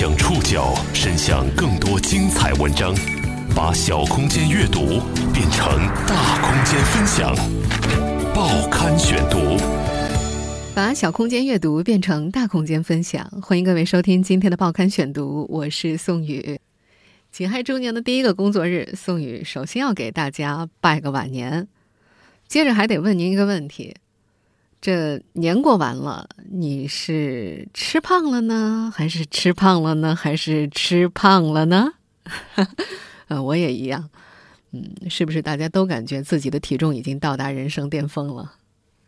将触角伸向更多精彩文章，把小空间阅读变成大空间分享。报刊选读，把小空间阅读变成大空间分享。欢迎各位收听今天的报刊选读，我是宋宇。己亥周年的第一个工作日，宋宇首先要给大家拜个晚年，接着还得问您一个问题。这年过完了，你是吃胖了呢，还是吃胖了呢，还是吃胖了呢？呃，我也一样。嗯，是不是大家都感觉自己的体重已经到达人生巅峰了？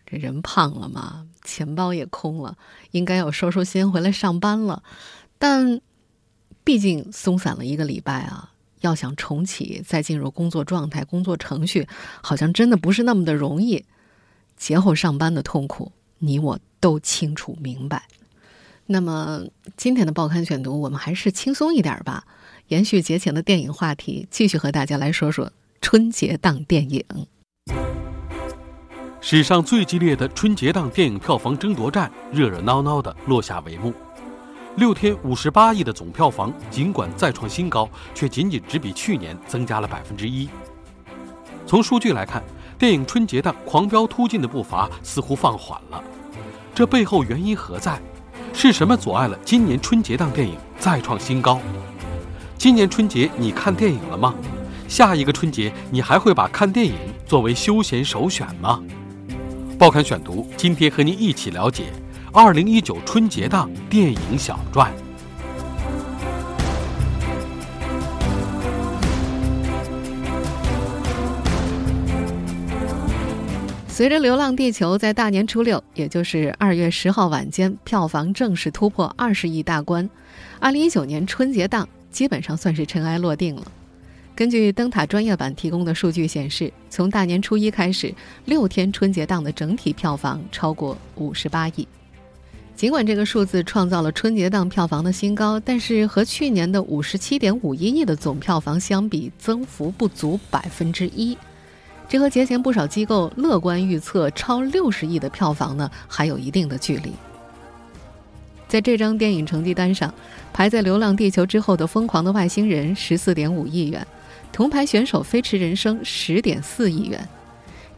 这人胖了嘛，钱包也空了，应该要收收心回来上班了。但毕竟松散了一个礼拜啊，要想重启再进入工作状态、工作程序，好像真的不是那么的容易。节后上班的痛苦，你我都清楚明白。那么今天的报刊选读，我们还是轻松一点吧，延续节前的电影话题，继续和大家来说说春节档电影。史上最激烈的春节档电影票房争夺战，热热闹闹的落下帷幕。六天五十八亿的总票房，尽管再创新高，却仅仅只比去年增加了百分之一。从数据来看。电影春节档狂飙突进的步伐似乎放缓了，这背后原因何在？是什么阻碍了今年春节档电影再创新高？今年春节你看电影了吗？下一个春节你还会把看电影作为休闲首选吗？报刊选读今天和您一起了解二零一九春节档电影小传。随着《流浪地球》在大年初六，也就是二月十号晚间，票房正式突破二十亿大关，二零一九年春节档基本上算是尘埃落定了。根据灯塔专业版提供的数据显示，从大年初一开始，六天春节档的整体票房超过五十八亿。尽管这个数字创造了春节档票房的新高，但是和去年的五十七点五一亿的总票房相比，增幅不足百分之一。这和节前不少机构乐观预测超六十亿的票房呢，还有一定的距离。在这张电影成绩单上，排在《流浪地球》之后的《疯狂的外星人》十四点五亿元，铜牌选手《飞驰人生》十点四亿元。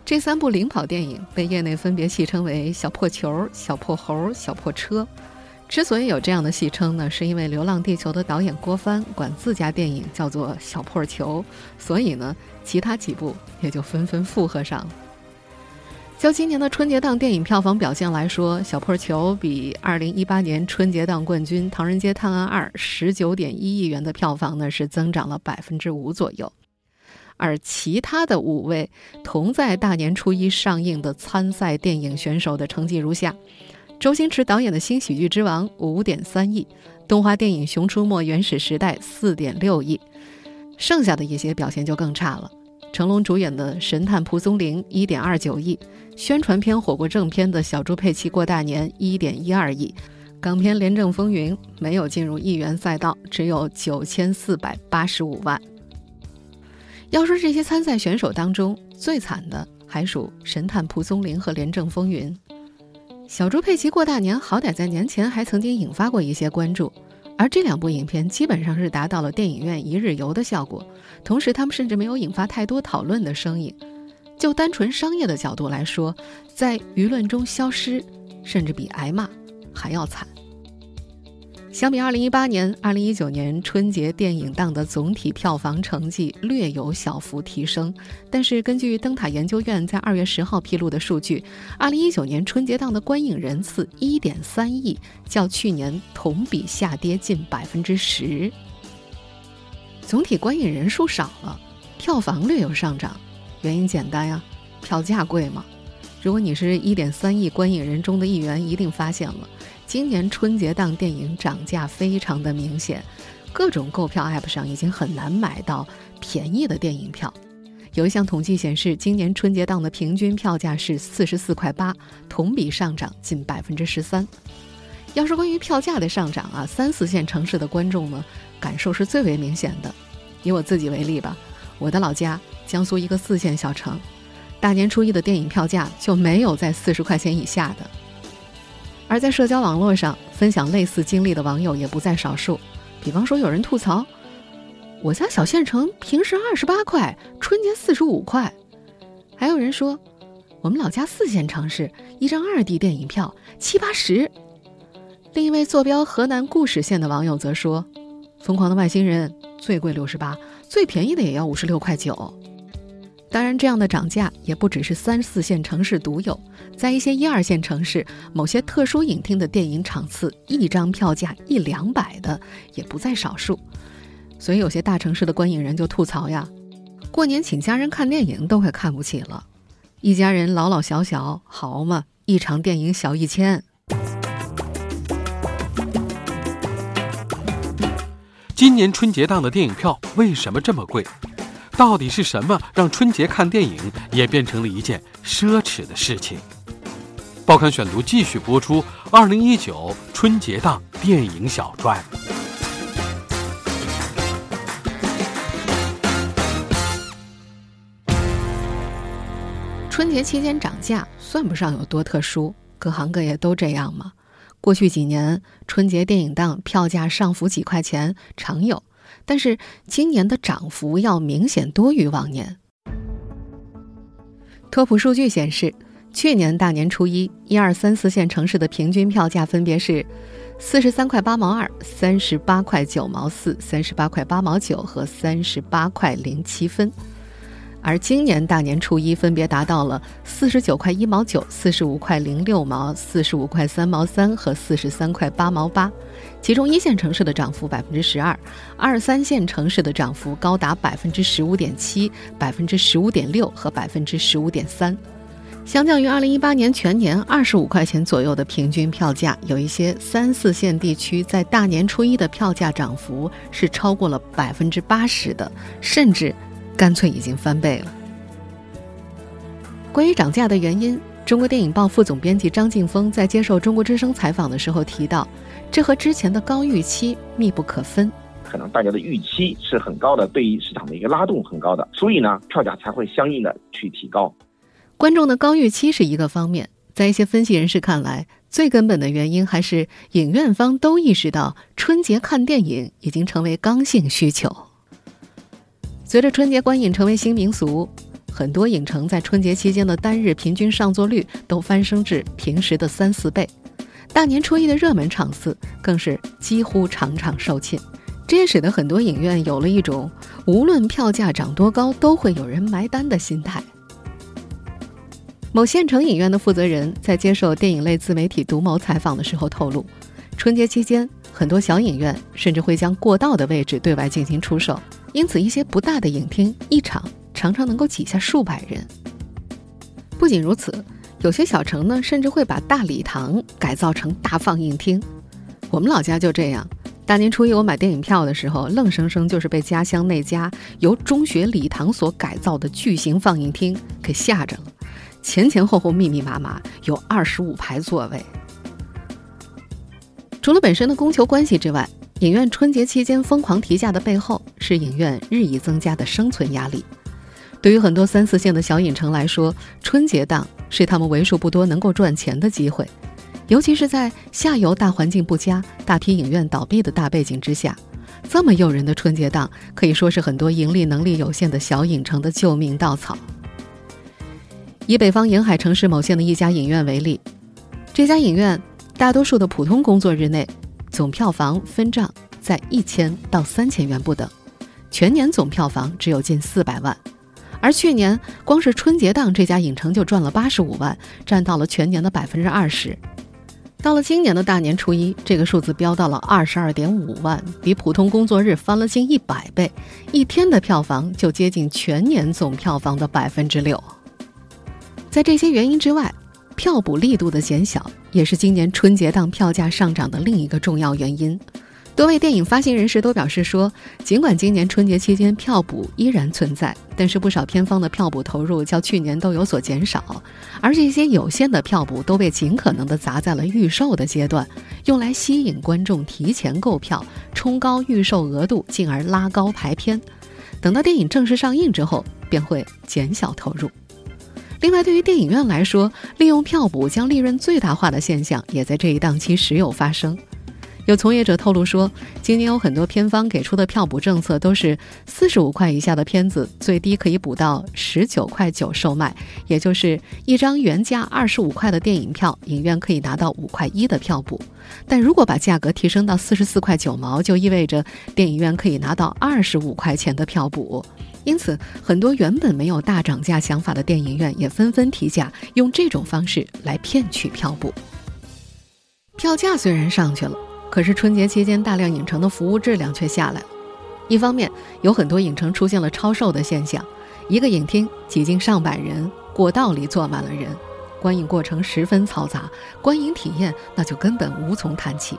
这三部领跑电影被业内分别戏称为“小破球”“小破猴”“小破车”。之所以有这样的戏称呢，是因为《流浪地球》的导演郭帆管自家电影叫做“小破球”，所以呢，其他几部也就纷纷附和上了。就今年的春节档电影票房表现来说，《小破球》比2018年春节档冠军《唐人街探案二》19.1亿元的票房呢，是增长了百分之五左右。而其他的五位同在大年初一上映的参赛电影选手的成绩如下。周星驰导演的新喜剧之王五点三亿，动画电影《熊出没原始时代》四点六亿，剩下的一些表现就更差了。成龙主演的《神探蒲松龄》一点二九亿，宣传片火过正片的小猪佩奇过大年一点一二亿，港片《廉政风云》没有进入亿元赛道，只有九千四百八十五万。要说这些参赛选手当中最惨的，还属《神探蒲松龄》和《廉政风云》。小猪佩奇过大年，好歹在年前还曾经引发过一些关注，而这两部影片基本上是达到了电影院一日游的效果，同时他们甚至没有引发太多讨论的声音。就单纯商业的角度来说，在舆论中消失，甚至比挨骂还要惨。相比2018年、2019年春节电影档的总体票房成绩略有小幅提升，但是根据灯塔研究院在2月10号披露的数据，2019年春节档的观影人次1.3亿，较去年同比下跌近百分之十。总体观影人数少了，票房略有上涨，原因简单呀，票价贵嘛。如果你是一点三亿观影人中的一员，一定发现了。今年春节档电影涨价非常的明显，各种购票 App 上已经很难买到便宜的电影票。有一项统计显示，今年春节档的平均票价是四十四块八，同比上涨近百分之十三。要是关于票价的上涨啊，三四线城市的观众呢，感受是最为明显的。以我自己为例吧，我的老家江苏一个四线小城，大年初一的电影票价就没有在四十块钱以下的。而在社交网络上分享类似经历的网友也不在少数。比方说，有人吐槽，我家小县城平时二十八块，春节四十五块；还有人说，我们老家四线城市一张二 D 电影票七八十。另一位坐标河南固始县的网友则说：“疯狂的外星人最贵六十八，最便宜的也要五十六块九。”当然，这样的涨价也不只是三四线城市独有，在一些一二线城市，某些特殊影厅的电影场次，一张票价一两百的也不在少数。所以，有些大城市的观影人就吐槽呀：“过年请家人看电影都快看不起了，一家人老老小小好嘛，一场电影小一千。”今年春节档的电影票为什么这么贵？到底是什么让春节看电影也变成了一件奢侈的事情？报刊选读继续播出。二零一九春节档电影小传。春节期间涨价算不上有多特殊，各行各业都这样嘛？过去几年春节电影档票价上浮几块钱常有。但是今年的涨幅要明显多于往年。托普数据显示，去年大年初一，一二三四线城市的平均票价分别是四十三块八毛二、三十八块九毛四、三十八块八毛九和三十八块零七分。而今年大年初一分别达到了四十九块一毛九、四十五块零六毛、四十五块三毛三和四十三块八毛八，其中一线城市的涨幅百分之十二，二三线城市的涨幅高达百分之十五点七、百分之十五点六和百分之十五点三。相较于二零一八年全年二十五块钱左右的平均票价，有一些三四线地区在大年初一的票价涨幅是超过了百分之八十的，甚至。干脆已经翻倍了。关于涨价的原因，中国电影报副总编辑张劲峰在接受中国之声采访的时候提到，这和之前的高预期密不可分。可能大家的预期是很高的，对于市场的一个拉动很高的，所以呢，票价才会相应的去提高。观众的高预期是一个方面，在一些分析人士看来，最根本的原因还是影院方都意识到春节看电影已经成为刚性需求。随着春节观影成为新民俗，很多影城在春节期间的单日平均上座率都翻升至平时的三四倍。大年初一的热门场次更是几乎场场售罄，这也使得很多影院有了一种无论票价涨多高都会有人埋单的心态。某县城影院的负责人在接受电影类自媒体独谋采访的时候透露，春节期间很多小影院甚至会将过道的位置对外进行出售。因此，一些不大的影厅一场常常能够挤下数百人。不仅如此，有些小城呢，甚至会把大礼堂改造成大放映厅。我们老家就这样，大年初一我买电影票的时候，愣生生就是被家乡那家由中学礼堂所改造的巨型放映厅给吓着了。前前后后密密麻麻，有二十五排座位。除了本身的供求关系之外，影院春节期间疯狂提价的背后，是影院日益增加的生存压力。对于很多三四线的小影城来说，春节档是他们为数不多能够赚钱的机会。尤其是在下游大环境不佳、大批影院倒闭的大背景之下，这么诱人的春节档可以说是很多盈利能力有限的小影城的救命稻草。以北方沿海城市某县的一家影院为例，这家影院大多数的普通工作日内。总票房分账在一千到三千元不等，全年总票房只有近四百万，而去年光是春节档这家影城就赚了八十五万，占到了全年的百分之二十。到了今年的大年初一，这个数字飙到了二十二点五万，比普通工作日翻了近一百倍，一天的票房就接近全年总票房的百分之六。在这些原因之外，票补力度的减小，也是今年春节档票价上涨的另一个重要原因。多位电影发行人士都表示说，尽管今年春节期间票补依然存在，但是不少片方的票补投入较去年都有所减少，而这些有限的票补都被尽可能的砸在了预售的阶段，用来吸引观众提前购票，冲高预售额度，进而拉高排片。等到电影正式上映之后，便会减小投入。另外，对于电影院来说，利用票补将利润最大化的现象也在这一档期时有发生。有从业者透露说，今年有很多片方给出的票补政策都是四十五块以下的片子，最低可以补到十九块九售卖，也就是一张原价二十五块的电影票，影院可以拿到五块一的票补。但如果把价格提升到四十四块九毛，就意味着电影院可以拿到二十五块钱的票补。因此，很多原本没有大涨价想法的电影院也纷纷提价，用这种方式来骗取票补。票价虽然上去了。可是春节期间，大量影城的服务质量却下来了。一方面，有很多影城出现了超售的现象，一个影厅挤进上百人，过道里坐满了人，观影过程十分嘈杂，观影体验那就根本无从谈起。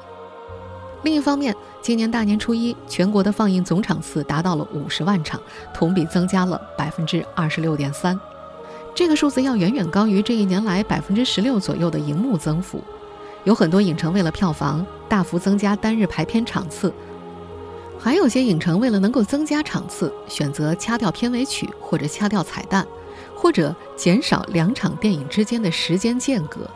另一方面，今年大年初一，全国的放映总场次达到了五十万场，同比增加了百分之二十六点三，这个数字要远远高于这一年来百分之十六左右的荧幕增幅。有很多影城为了票房大幅增加单日排片场次，还有些影城为了能够增加场次，选择掐掉片尾曲或者掐掉彩蛋，或者减少两场电影之间的时间间隔。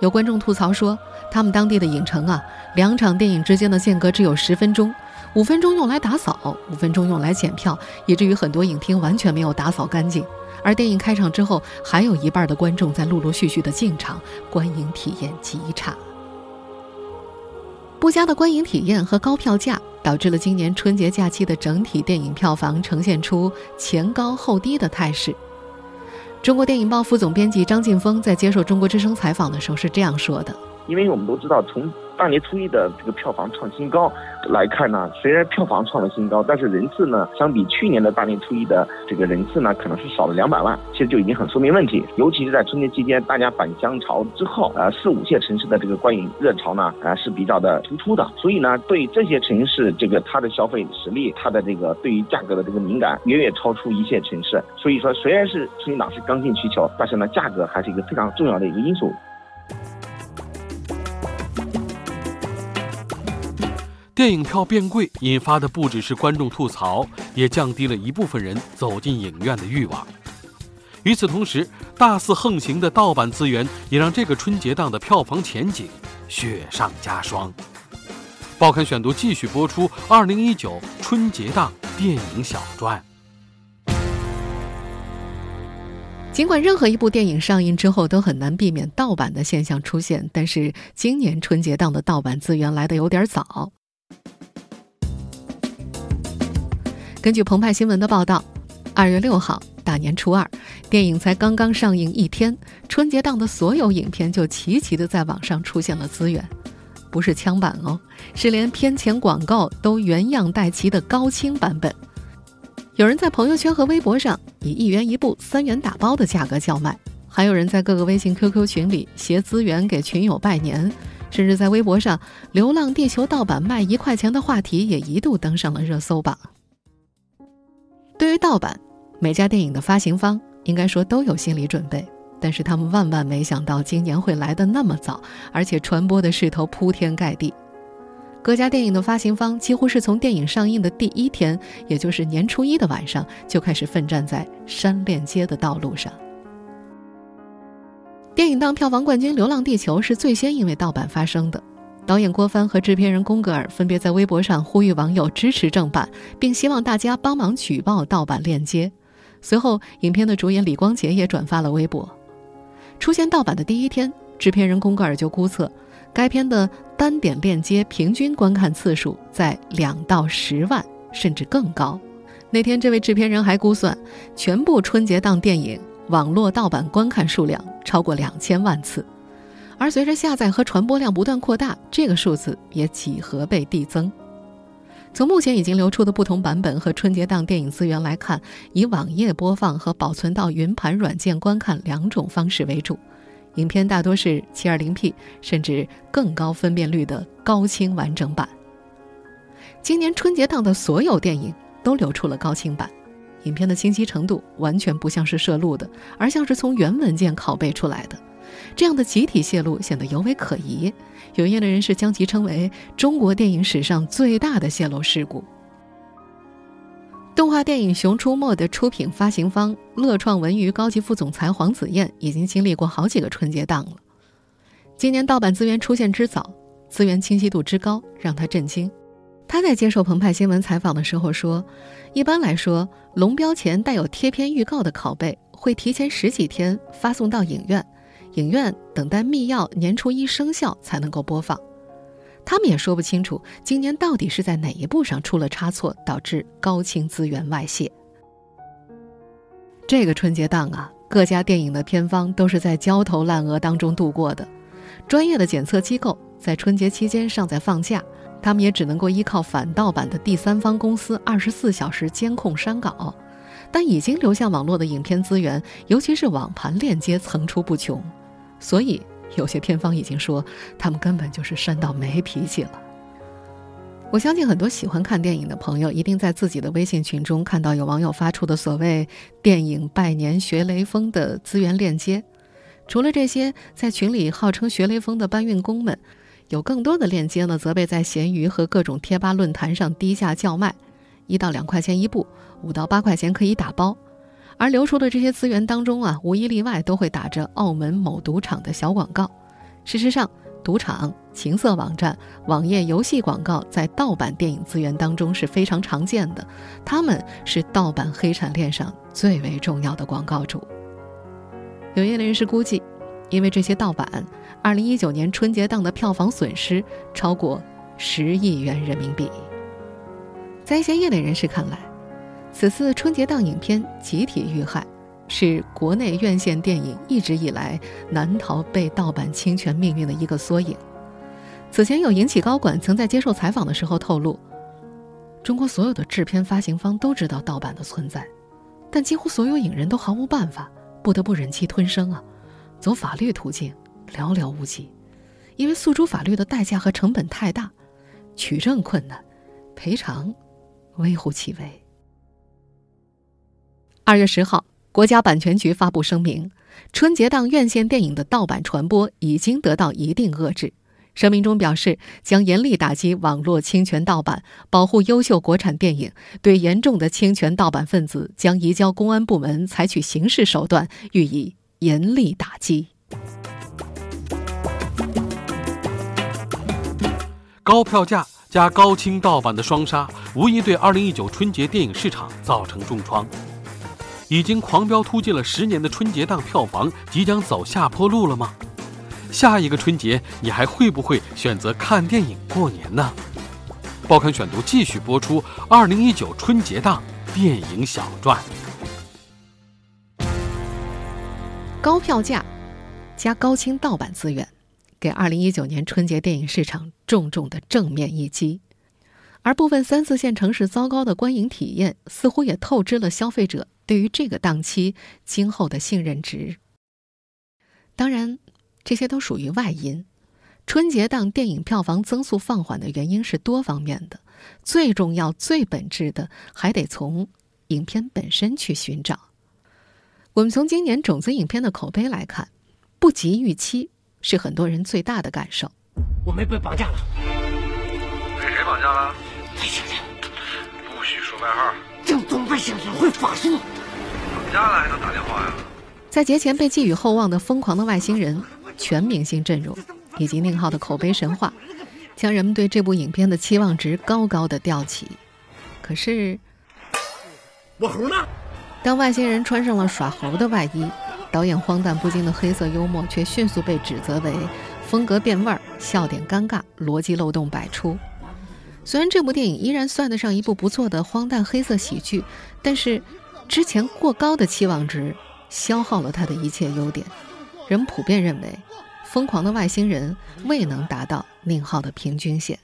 有观众吐槽说，他们当地的影城啊，两场电影之间的间隔只有十分钟，五分钟用来打扫，五分钟用来检票，以至于很多影厅完全没有打扫干净。而电影开场之后，还有一半的观众在陆陆续续的进场，观影体验极差。不佳的观影体验和高票价，导致了今年春节假期的整体电影票房呈现出前高后低的态势。中国电影报副总编辑张晋峰在接受中国之声采访的时候是这样说的：“因为我们都知道，从大年初一的这个票房创新高来看呢，虽然票房创了新高，但是人次呢，相比去年的大年初一的这个人次呢，可能是少了两百万，其实就已经很说明问题。尤其是在春节期间，大家返乡潮之后，呃，四五线城市的这个观影热潮呢，呃，是比较的突出的。所以呢，对这些城市，这个它的消费实力，它的这个对于价格的这个敏感，远远超出一线城市。所以说，虽然是春节档是刚性需求，但是呢，价格还是一个非常重要的一个因素。电影票变贵引发的不只是观众吐槽，也降低了一部分人走进影院的欲望。与此同时，大肆横行的盗版资源也让这个春节档的票房前景雪上加霜。报刊选读继续播出二零一九春节档电影小传。尽管任何一部电影上映之后都很难避免盗版的现象出现，但是今年春节档的盗版资源来得有点早。根据澎湃新闻的报道，二月六号大年初二，电影才刚刚上映一天，春节档的所有影片就齐齐的在网上出现了资源，不是枪版哦，是连片前广告都原样带齐的高清版本。有人在朋友圈和微博上以一元一部、三元打包的价格叫卖，还有人在各个微信、QQ 群里携资源给群友拜年，甚至在微博上“流浪地球”盗版卖一块钱的话题也一度登上了热搜榜。对于盗版，每家电影的发行方应该说都有心理准备，但是他们万万没想到今年会来得那么早，而且传播的势头铺天盖地。各家电影的发行方几乎是从电影上映的第一天，也就是年初一的晚上，就开始奋战在删链接的道路上。电影档票房冠军《流浪地球》是最先因为盗版发生的。导演郭帆和制片人宫格尔分别在微博上呼吁网友支持正版，并希望大家帮忙举报盗版链接。随后，影片的主演李光洁也转发了微博。出现盗版的第一天，制片人宫格尔就估测，该片的单点链接平均观看次数在两到十万，甚至更高。那天，这位制片人还估算，全部春节档电影网络盗版观看数量超过两千万次。而随着下载和传播量不断扩大，这个数字也几何倍递增。从目前已经流出的不同版本和春节档电影资源来看，以网页播放和保存到云盘软件观看两种方式为主。影片大多是 720P 甚至更高分辨率的高清完整版。今年春节档的所有电影都流出了高清版，影片的清晰程度完全不像是摄录的，而像是从原文件拷贝出来的。这样的集体泄露显得尤为可疑，有业内人士将其称为中国电影史上最大的泄露事故。动画电影《熊出没》的出品发行方乐创文娱高级副总裁黄子燕已经经历过好几个春节档了。今年盗版资源出现之早，资源清晰度之高让他震惊。他在接受澎湃新闻采访的时候说：“一般来说，龙标前带有贴片预告的拷贝会提前十几天发送到影院，影院等待密钥年初一生效才能够播放。他们也说不清楚今年到底是在哪一部上出了差错，导致高清资源外泄。这个春节档啊。”各家电影的片方都是在焦头烂额当中度过的，专业的检测机构在春节期间尚在放假，他们也只能够依靠反盗版的第三方公司二十四小时监控删稿。但已经流向网络的影片资源，尤其是网盘链接层出不穷，所以有些片方已经说，他们根本就是删到没脾气了。我相信很多喜欢看电影的朋友，一定在自己的微信群中看到有网友发出的所谓“电影拜年学雷锋”的资源链接。除了这些在群里号称学雷锋的搬运工们，有更多的链接呢，则被在闲鱼和各种贴吧论坛上低价叫卖，一到两块钱一部，五到八块钱可以打包。而流出的这些资源当中啊，无一例外都会打着澳门某赌场的小广告。事实上，赌场、情色网站、网页游戏广告在盗版电影资源当中是非常常见的，他们是盗版黑产链上最为重要的广告主。有业内人士估计，因为这些盗版，2019年春节档的票房损失超过十亿元人民币。在一些业内人士看来，此次春节档影片集体遇害。是国内院线电影一直以来难逃被盗版侵权命运的一个缩影。此前有影企高管曾在接受采访的时候透露，中国所有的制片发行方都知道盗版的存在，但几乎所有影人都毫无办法，不得不忍气吞声啊，走法律途径寥寥无几，因为诉诸法律的代价和成本太大，取证困难，赔偿微乎其微。二月十号。国家版权局发布声明，春节档院线电影的盗版传播已经得到一定遏制。声明中表示，将严厉打击网络侵权盗版，保护优秀国产电影。对严重的侵权盗版分子，将移交公安部门采取刑事手段予以严厉打击。高票价加高清盗版的双杀，无疑对2019春节电影市场造成重创。已经狂飙突进了十年的春节档票房即将走下坡路了吗？下一个春节你还会不会选择看电影过年呢？报刊选读继续播出二零一九春节档电影小传。高票价加高清盗版资源，给二零一九年春节电影市场重重的正面一击，而部分三四线城市糟糕的观影体验，似乎也透支了消费者。对于这个档期今后的信任值，当然，这些都属于外因。春节档电影票房增速放缓的原因是多方面的，最重要、最本质的还得从影片本身去寻找。我们从今年种子影片的口碑来看，不及预期是很多人最大的感受。我没被绑架了，被谁绑架了？魏先生，不许说外号。正宗魏先生会法术。家能打电话呀？在节前被寄予厚望的《疯狂的外星人》全明星阵容，以及宁浩的口碑神话，将人们对这部影片的期望值高高的吊起。可是，我猴呢？当外星人穿上了耍猴的外衣，导演荒诞不经的黑色幽默却迅速被指责为风格变味儿、笑点尴尬、逻辑漏洞百出。虽然这部电影依然算得上一部不错的荒诞黑色喜剧，但是。之前过高的期望值消耗了他的一切优点，人普遍认为，《疯狂的外星人》未能达到宁浩的平均线。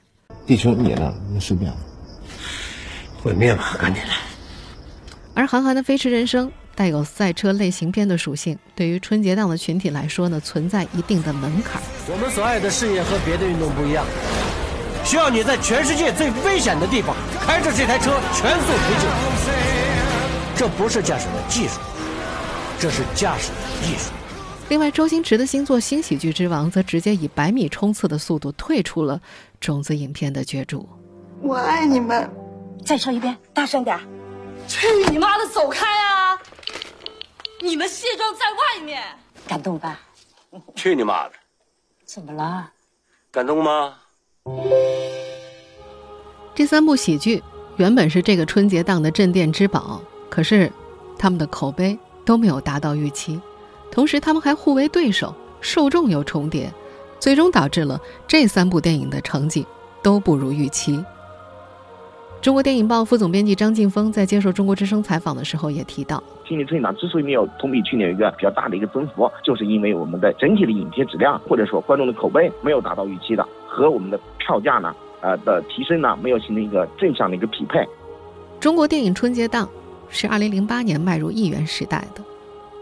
地球灭了，你受不了，毁灭吧，赶紧来。而韩寒的《飞驰人生》带有赛车类型片的属性，对于春节档的群体来说呢，存在一定的门槛。我们所爱的事业和别的运动不一样，需要你在全世界最危险的地方开着这台车全速推进。这不是驾驶的技术，这是驾驶的艺术。另外，周星驰的新作《新喜剧之王》则直接以百米冲刺的速度退出了种子影片的角逐。我爱你们，再唱一遍，大声点！去你妈的，走开啊！你们卸妆在外面，感动吧？去你妈的！怎么了？感动吗？这三部喜剧原本是这个春节档的镇店之宝，可是他们的口碑都没有达到预期，同时他们还互为对手，受众又重叠，最终导致了这三部电影的成绩都不如预期。中国电影报副总编辑张晋峰在接受中国之声采访的时候也提到，今年春节档之所以没有同比去年有一个比较大的一个增幅，就是因为我们的整体的影片质量或者说观众的口碑没有达到预期的，和我们的票价呢，呃的提升呢没有形成一个正向的一个匹配。中国电影春节档是二零零八年迈入亿元时代的。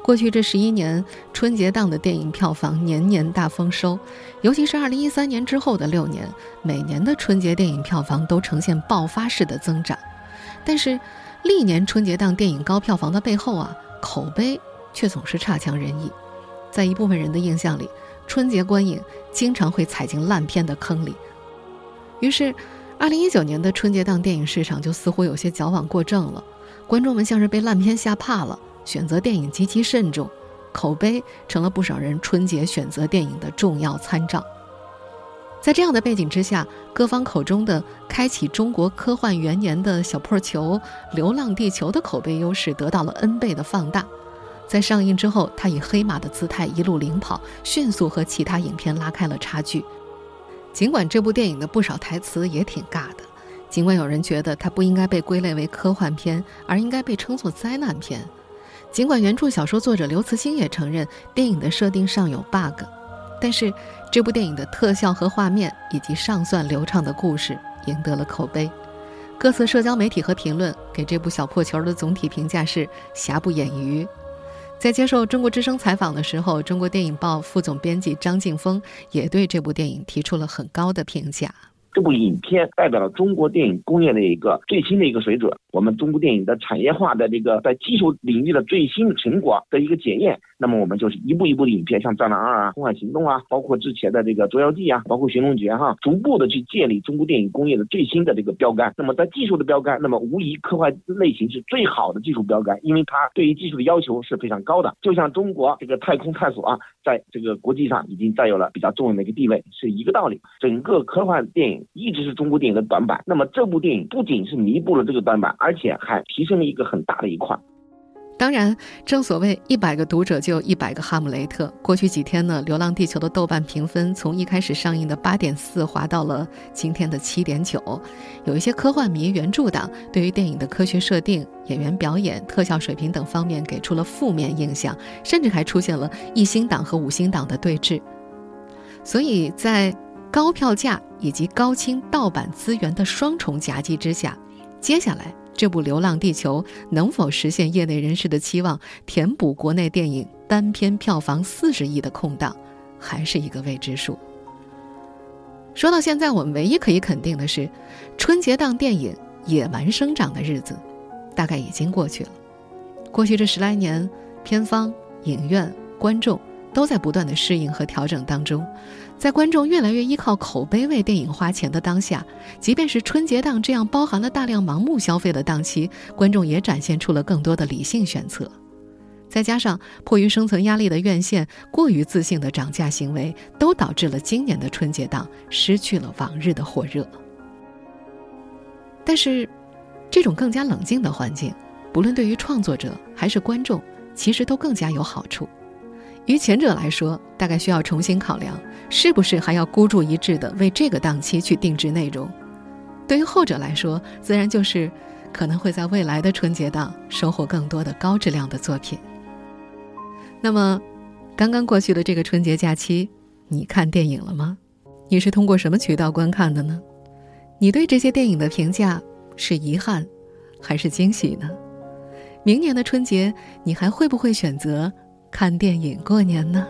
过去这十一年，春节档的电影票房年年大丰收，尤其是二零一三年之后的六年，每年的春节电影票房都呈现爆发式的增长。但是，历年春节档电影高票房的背后啊，口碑却总是差强人意。在一部分人的印象里，春节观影经常会踩进烂片的坑里。于是，二零一九年的春节档电影市场就似乎有些矫枉过正了，观众们像是被烂片吓怕了。选择电影极其慎重，口碑成了不少人春节选择电影的重要参照。在这样的背景之下，各方口中的开启中国科幻元年的小破球《流浪地球》的口碑优势得到了 N 倍的放大。在上映之后，它以黑马的姿态一路领跑，迅速和其他影片拉开了差距。尽管这部电影的不少台词也挺尬的，尽管有人觉得它不应该被归类为科幻片，而应该被称作灾难片。尽管原著小说作者刘慈欣也承认电影的设定上有 bug，但是这部电影的特效和画面以及尚算流畅的故事赢得了口碑。各色社交媒体和评论给这部小破球的总体评价是瑕不掩瑜。在接受中国之声采访的时候，中国电影报副总编辑张劲峰也对这部电影提出了很高的评价。这部影片代表了中国电影工业的一个最新的一个水准，我们中国电影的产业化的这个在技术领域的最新成果的一个检验。那么我们就是一步一步的影片，像《战狼二》啊、《红海行动》啊，包括之前的这个《捉妖记》啊，包括《寻龙诀》哈，逐步的去建立中国电影工业的最新的这个标杆。那么在技术的标杆，那么无疑科幻类型是最好的技术标杆，因为它对于技术的要求是非常高的。就像中国这个太空探索啊，在这个国际上已经占有了比较重要的一个地位，是一个道理。整个科幻电影一直是中国电影的短板，那么这部电影不仅是弥补了这个短板，而且还提升了一个很大的一块。当然，正所谓一百个读者就有一百个哈姆雷特。过去几天呢，《流浪地球》的豆瓣评分从一开始上映的八点四滑到了今天的七点九。有一些科幻迷、原著党对于电影的科学设定、演员表演、特效水平等方面给出了负面印象，甚至还出现了一星党和五星党的对峙。所以在高票价以及高清盗版资源的双重夹击之下，接下来。这部《流浪地球》能否实现业内人士的期望，填补国内电影单片票房四十亿的空档，还是一个未知数。说到现在，我们唯一可以肯定的是，春节档电影野蛮生长的日子，大概已经过去了。过去这十来年，片方、影院、观众都在不断的适应和调整当中。在观众越来越依靠口碑为电影花钱的当下，即便是春节档这样包含了大量盲目消费的档期，观众也展现出了更多的理性选择。再加上迫于生存压力的院线过于自信的涨价行为，都导致了今年的春节档失去了往日的火热。但是，这种更加冷静的环境，不论对于创作者还是观众，其实都更加有好处。于前者来说，大概需要重新考量，是不是还要孤注一掷的为这个档期去定制内容；对于后者来说，自然就是可能会在未来的春节档收获更多的高质量的作品。那么，刚刚过去的这个春节假期，你看电影了吗？你是通过什么渠道观看的呢？你对这些电影的评价是遗憾，还是惊喜呢？明年的春节，你还会不会选择？看电影过年呢？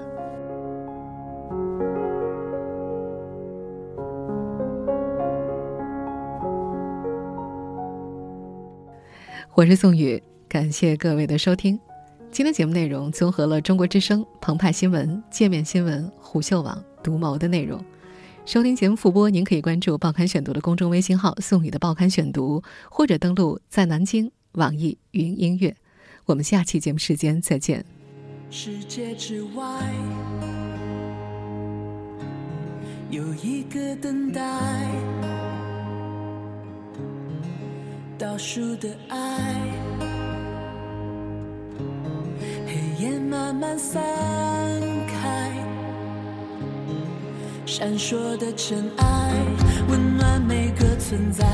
我是宋宇，感谢各位的收听。今天节目内容综合了中国之声、澎湃新闻、界面新闻、虎嗅网、独谋的内容。收听节目复播，您可以关注“报刊选读”的公众微信号“宋宇的报刊选读”，或者登录在南京网易云音乐。我们下期节目时间再见。世界之外。有一个等待倒数的爱黑夜慢慢散开闪烁的尘埃温暖每个存在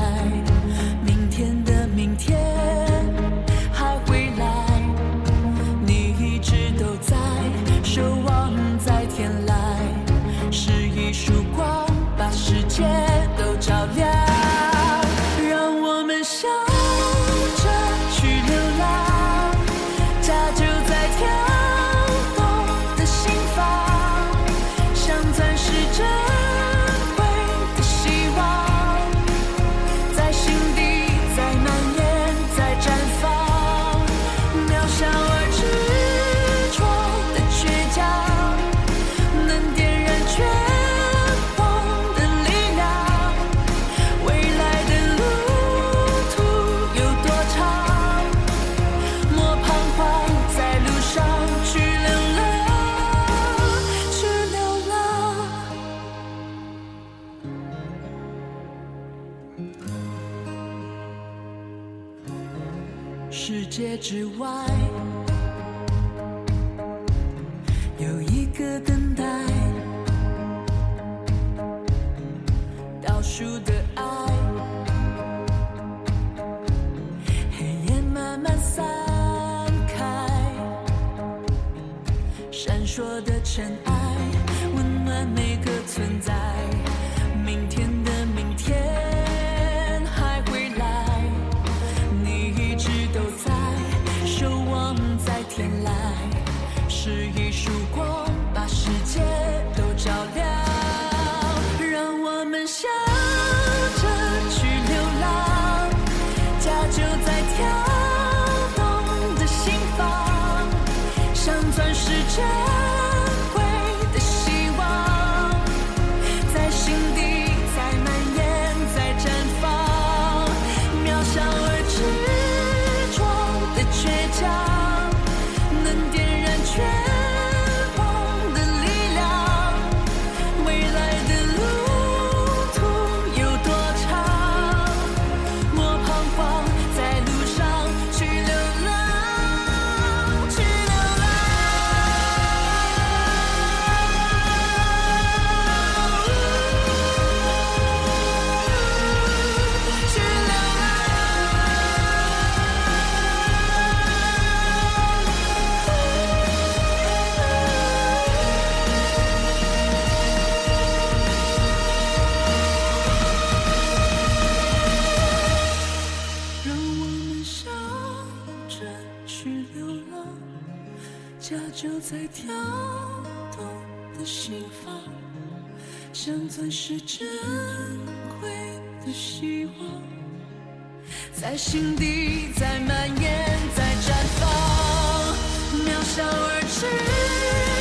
之外有一个等待倒数的爱黑夜慢慢散开闪烁的尘埃。跳动的心房，像钻石珍贵的希望，在心底在蔓延，在绽放，渺小而炽。